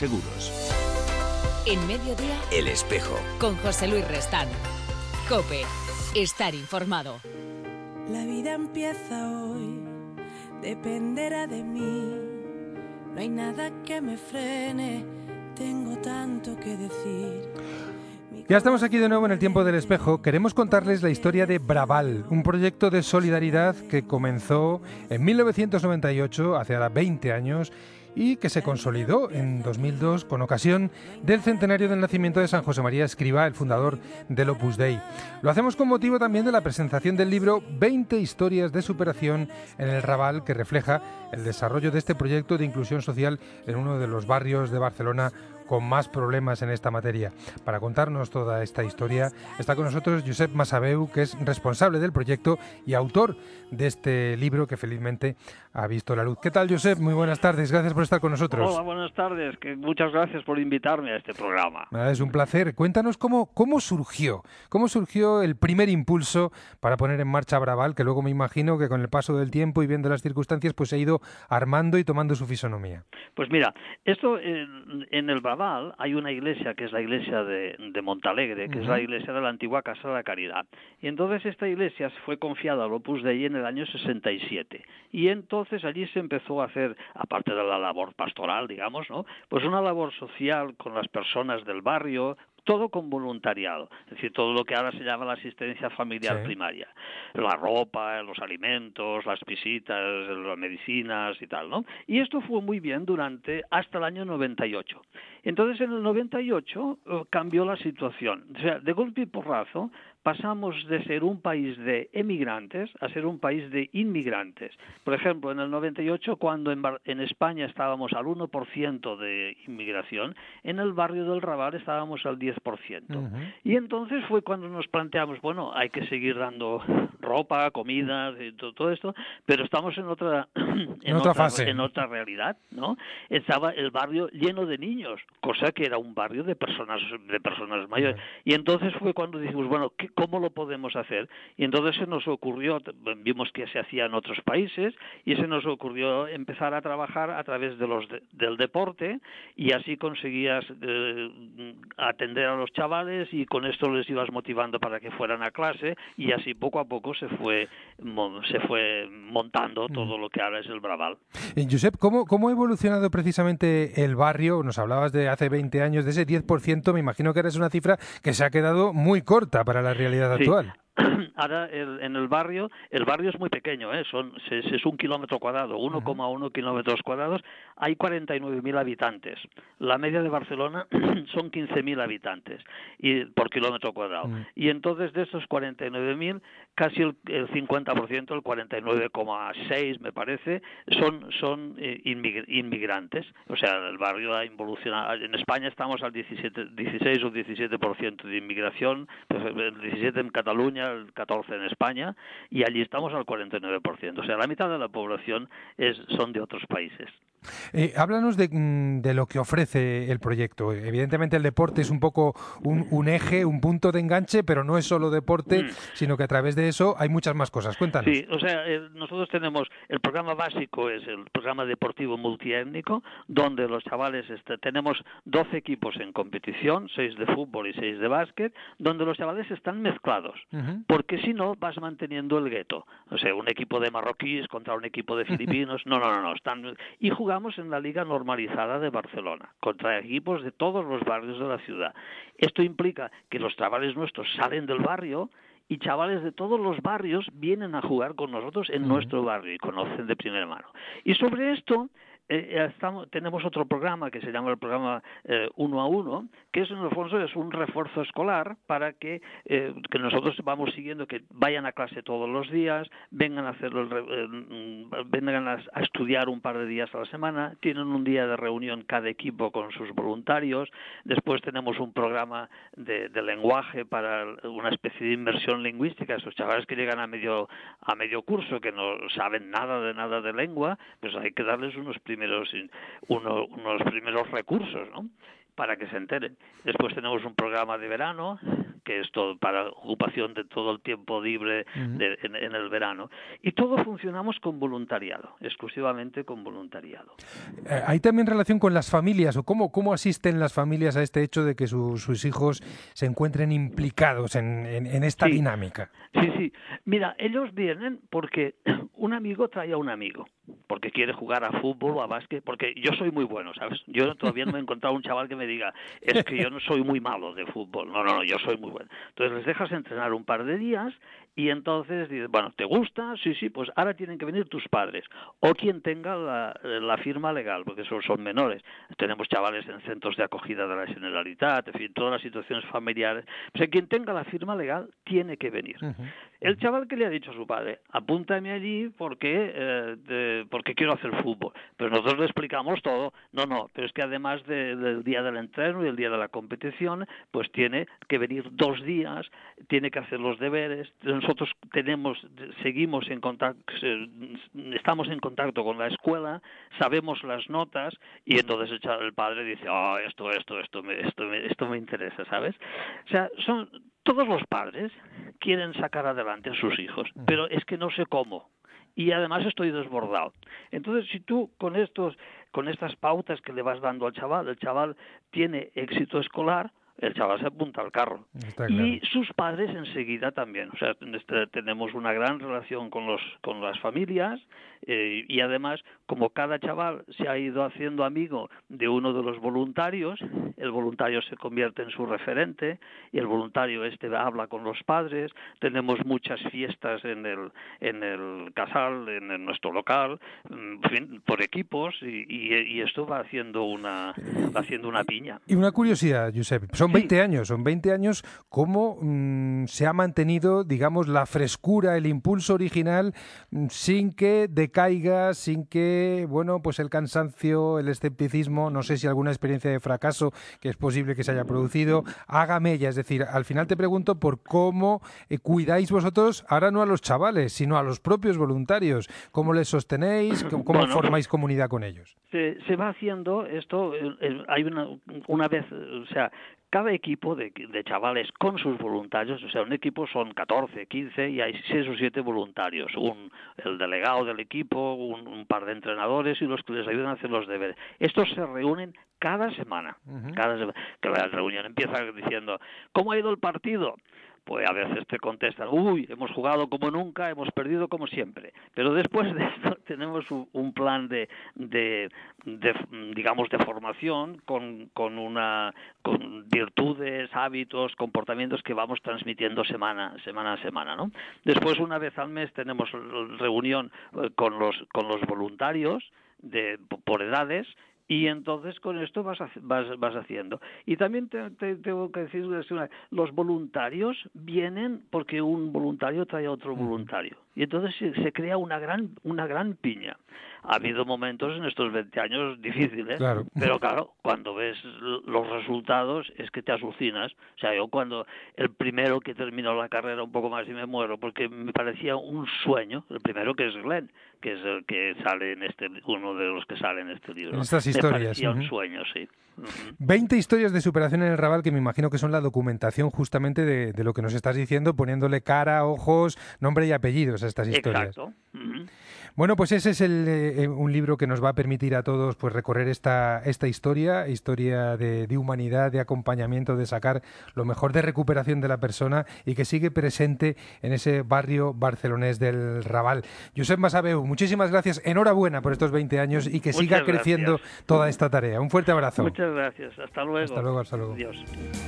Seguros. En mediodía, El espejo. con José Luis Restán. Cope, estar informado. La vida empieza hoy, dependerá de mí. No hay nada que me frene, tengo tanto que decir. Ya estamos aquí de nuevo en el tiempo del espejo. Queremos contarles la historia de Braval, un proyecto de solidaridad que comenzó en 1998, hace ahora 20 años, y que se consolidó en 2002 con ocasión del centenario del nacimiento de San José María Escriba, el fundador del Opus Dei. Lo hacemos con motivo también de la presentación del libro 20 historias de superación en el Raval, que refleja el desarrollo de este proyecto de inclusión social en uno de los barrios de Barcelona con más problemas en esta materia. Para contarnos toda esta historia está con nosotros Josep Masabeu, que es responsable del proyecto y autor de este libro que felizmente ha visto la luz. ¿Qué tal, Josep? Muy buenas tardes. Gracias por estar con nosotros. Hola, buenas tardes. Que muchas gracias por invitarme a este programa. Ah, Es un placer. Cuéntanos cómo, cómo surgió, cómo surgió el primer impulso para poner en marcha Braval, que luego me imagino que con el paso del tiempo y viendo las circunstancias, pues se ha ido armando y tomando su fisonomía. Pues mira, esto en, en el Braval hay una iglesia que es la iglesia de, de Montalegre, que es la iglesia de la antigua Casa de la Caridad. Y entonces esta iglesia fue confiada al Opus Dei en el año 67. Y entonces allí se empezó a hacer, aparte de la labor pastoral, digamos, ¿no? Pues una labor social con las personas del barrio, todo con voluntariado, es decir, todo lo que ahora se llama la asistencia familiar Sí. primaria, la ropa, los alimentos, las visitas, las medicinas y tal, ¿no? Y esto fue muy bien durante hasta el año 98. Entonces, en el 98 eh, cambió la situación. O sea, de golpe y porrazo pasamos de ser un país de emigrantes a ser un país de inmigrantes. Por ejemplo, en el 98, cuando en, Bar- en España estábamos al 1% de inmigración, en el barrio del Raval estábamos al 10%. Ujú. Y entonces fue cuando nos planteamos, bueno, hay que seguir dando ropa, comida, y to- todo esto, pero estamos en otra en, otra fase. en otra realidad, ¿no? Estaba el barrio lleno de niños, cosa que era un barrio de personas de personas mayores. Y entonces fue cuando dijimos, bueno, ¿qué- ¿cómo lo podemos hacer? Y entonces se nos ocurrió, vimos que se hacía en otros países y se nos ocurrió empezar a trabajar a través de los de- del deporte y así conseguías eh, atender a los chavales y con esto les ibas motivando para que fueran a clase y así poco a poco se fue se fue montando todo lo que ahora es el Braval. Eh, Josep, ¿cómo, ¿cómo ha evolucionado precisamente el barrio? Nos hablabas de hace 20 años, de ese 10%, me imagino que ahora es una cifra que se ha quedado muy corta para la realidad Sí. actual. Ahora el- en el barrio, el barrio es muy pequeño, ¿eh? Son, es, es un kilómetro cuadrado, 1,1 kilómetros cuadrados, hay 49.000 habitantes. La media de Barcelona son 15.000 habitantes y, por kilómetro cuadrado. Mm. Y entonces de estos 49.000, casi el, el 50%, el 49,6 me parece, son, son eh, inmig- inmigrantes. O sea, el barrio ha evolucionado. En España estamos al 17, 16 o 17% de inmigración, pues, el 17 en Cataluña, el 14 en España, y allí estamos al 49%. O sea, la mitad de la población es, son de otros países. Eh, háblanos de, mm, de lo que ofrece el proyecto. Evidentemente el deporte es un poco un, un eje, un punto de enganche, pero no es solo deporte, Mm. sino que a través de eso hay muchas más cosas. Cuéntanos. Sí, o sea, el- nosotros tenemos el programa básico es el programa deportivo multiétnico, donde los chavales este, tenemos 12 equipos en competición, 6 de fútbol y 6 de básquet, donde los chavales están mezclados. Porque si no, vas manteniendo el gueto. O sea, un equipo de marroquíes contra un equipo de filipinos. No, no, no, no. Están... Y jugamos en la Liga Normalizada de Barcelona, contra equipos de todos los barrios de la ciudad. Esto implica que los chavales nuestros salen del barrio y chavales de todos los barrios vienen a jugar con nosotros en nuestro barrio y conocen de primera mano. Y sobre esto eh, estamos, tenemos otro programa que se llama el programa eh, uno a uno, que es en el fondo es un refuerzo escolar para que, eh, que nosotros vamos siguiendo que vayan a clase todos los días, vengan a eh, mm, vengan a, a estudiar un par de días a la semana, tienen un día de reunión cada equipo con sus voluntarios, después tenemos un programa de, de lenguaje para una especie de inmersión lingüística, esos chavales que llegan a medio a medio curso que no saben nada de nada de lengua, pues hay que darles unos primeros uno- unos primeros recursos, ¿no? para que se enteren. Después tenemos un programa de verano que es todo para ocupación de todo el tiempo libre de, en, el verano. Y todo funcionamos con voluntariado, exclusivamente con voluntariado. Eh, ¿Hay también relación con las familias o cómo, cómo asisten las familias a este hecho de que sus hijos se encuentren implicados en, en, esta dinámica? Sí, sí. Mira, ellos vienen porque un amigo trae a un amigo porque quiere jugar a fútbol o a básquet, porque yo soy muy bueno, ¿sabes? Yo todavía no he encontrado un chaval que me diga, es que yo no soy muy malo de fútbol. No, no, no, yo soy muy bueno. Entonces les dejas entrenar un par de días y entonces dices, bueno, ¿te gusta? Sí, sí, pues ahora tienen que venir tus padres o quien tenga la, firma legal, porque esos son menores. Tenemos chavales en centros de acogida de la Generalitat, en fin, todas las situaciones familiares. O sea, quien tenga la firma legal tiene que venir. El chaval que le ha dicho a su padre, apúntame allí porque, eh, porque quiero hacer fútbol. Pero nosotros le explicamos todo. No, no, pero es que además del día del entreno y el día de la competición, pues tiene que venir dos días, tiene que hacer los deberes. Nosotros tenemos, seguimos en contacto, estamos en contacto con la escuela, sabemos las notas y entonces el padre dice, oh, esto, esto, esto, me, esto, me, esto me interesa, ¿sabes? O sea, son todos los padres quieren sacar adelante a sus hijos, pero es que no sé cómo. Y además estoy desbordado. Entonces, si tú con estos, con estas pautas que le vas dando al chaval, el chaval tiene éxito escolar, el chaval se apunta al carro. Y sus padres enseguida también. O sea, este, tenemos una gran relación con, los, con las familias eh, y además, como cada chaval se ha ido haciendo amigo de uno de los voluntarios, el voluntario se convierte en su referente y el voluntario este habla con los padres. Tenemos muchas fiestas en el, en el casal, en, nuestro local, en fin, por equipos y, y, esto va haciendo una, va haciendo una piña. Y una curiosidad, Josep, son 20 años, son 20 años, ¿cómo mm, se ha mantenido, digamos, la frescura, el impulso original, mm, sin que decaiga, sin que, bueno, pues el cansancio, el escepticismo, no sé si alguna experiencia de fracaso que es posible que se haya producido, haga mella? Es decir, al final te pregunto por cómo eh, cuidáis vosotros, ahora no a los chavales, sino a los propios voluntarios, cómo les sostenéis, cómo formáis comunidad con ellos. Se, se va haciendo esto, hay una, una vez, o sea, cada equipo de, chavales con sus voluntarios, o sea, un equipo son 14, 15 y hay 6 o 7 voluntarios, un, el delegado del equipo, un, par de entrenadores y los que les ayudan a hacer los deberes. Estos se reúnen cada semana, cada semana. la reunión empieza diciendo, ¿cómo ha ido el partido? Pues a veces te contestan, uy, hemos jugado como nunca, hemos perdido como siempre. Pero después de esto tenemos un plan de, de, digamos, de formación con, con, una, con virtudes, hábitos, comportamientos que vamos transmitiendo semana, semana a semana, ¿no? Después, una vez al mes, tenemos reunión eh, con los, con los voluntarios, de, por edades y entonces con esto vas, vas, vas haciendo. Y también te, tengo que decir, los voluntarios vienen porque un voluntario trae a otro voluntario. Y entonces se, crea una gran, una gran piña. Ha habido momentos en estos 20 años difíciles, pero claro, cuando ves los resultados es que te alucinas. O sea, yo cuando el primero que terminó la carrera un poco más y me muero, porque me parecía un sueño, el primero que es Glenn, que es el que sale en este, uno de los que sale en este libro. Estas historias. Me un sueño, sí. 20 historias de superación en el Raval que me imagino que son la documentación justamente de, lo que nos estás diciendo, poniéndole cara, ojos, nombre y apellidos estas historias. Exacto. Bueno, pues ese es el, eh, un libro que nos va a permitir a todos pues recorrer esta, esta historia, historia de, de, humanidad, de acompañamiento, de sacar lo mejor de recuperación de la persona y que sigue presente en ese barrio barcelonés del Raval. Josep Masabeu, muchísimas gracias, enhorabuena por estos 20 años y que siga creciendo toda esta tarea. Un fuerte abrazo. Muchas gracias, hasta luego. Hasta luego, hasta luego. Adiós.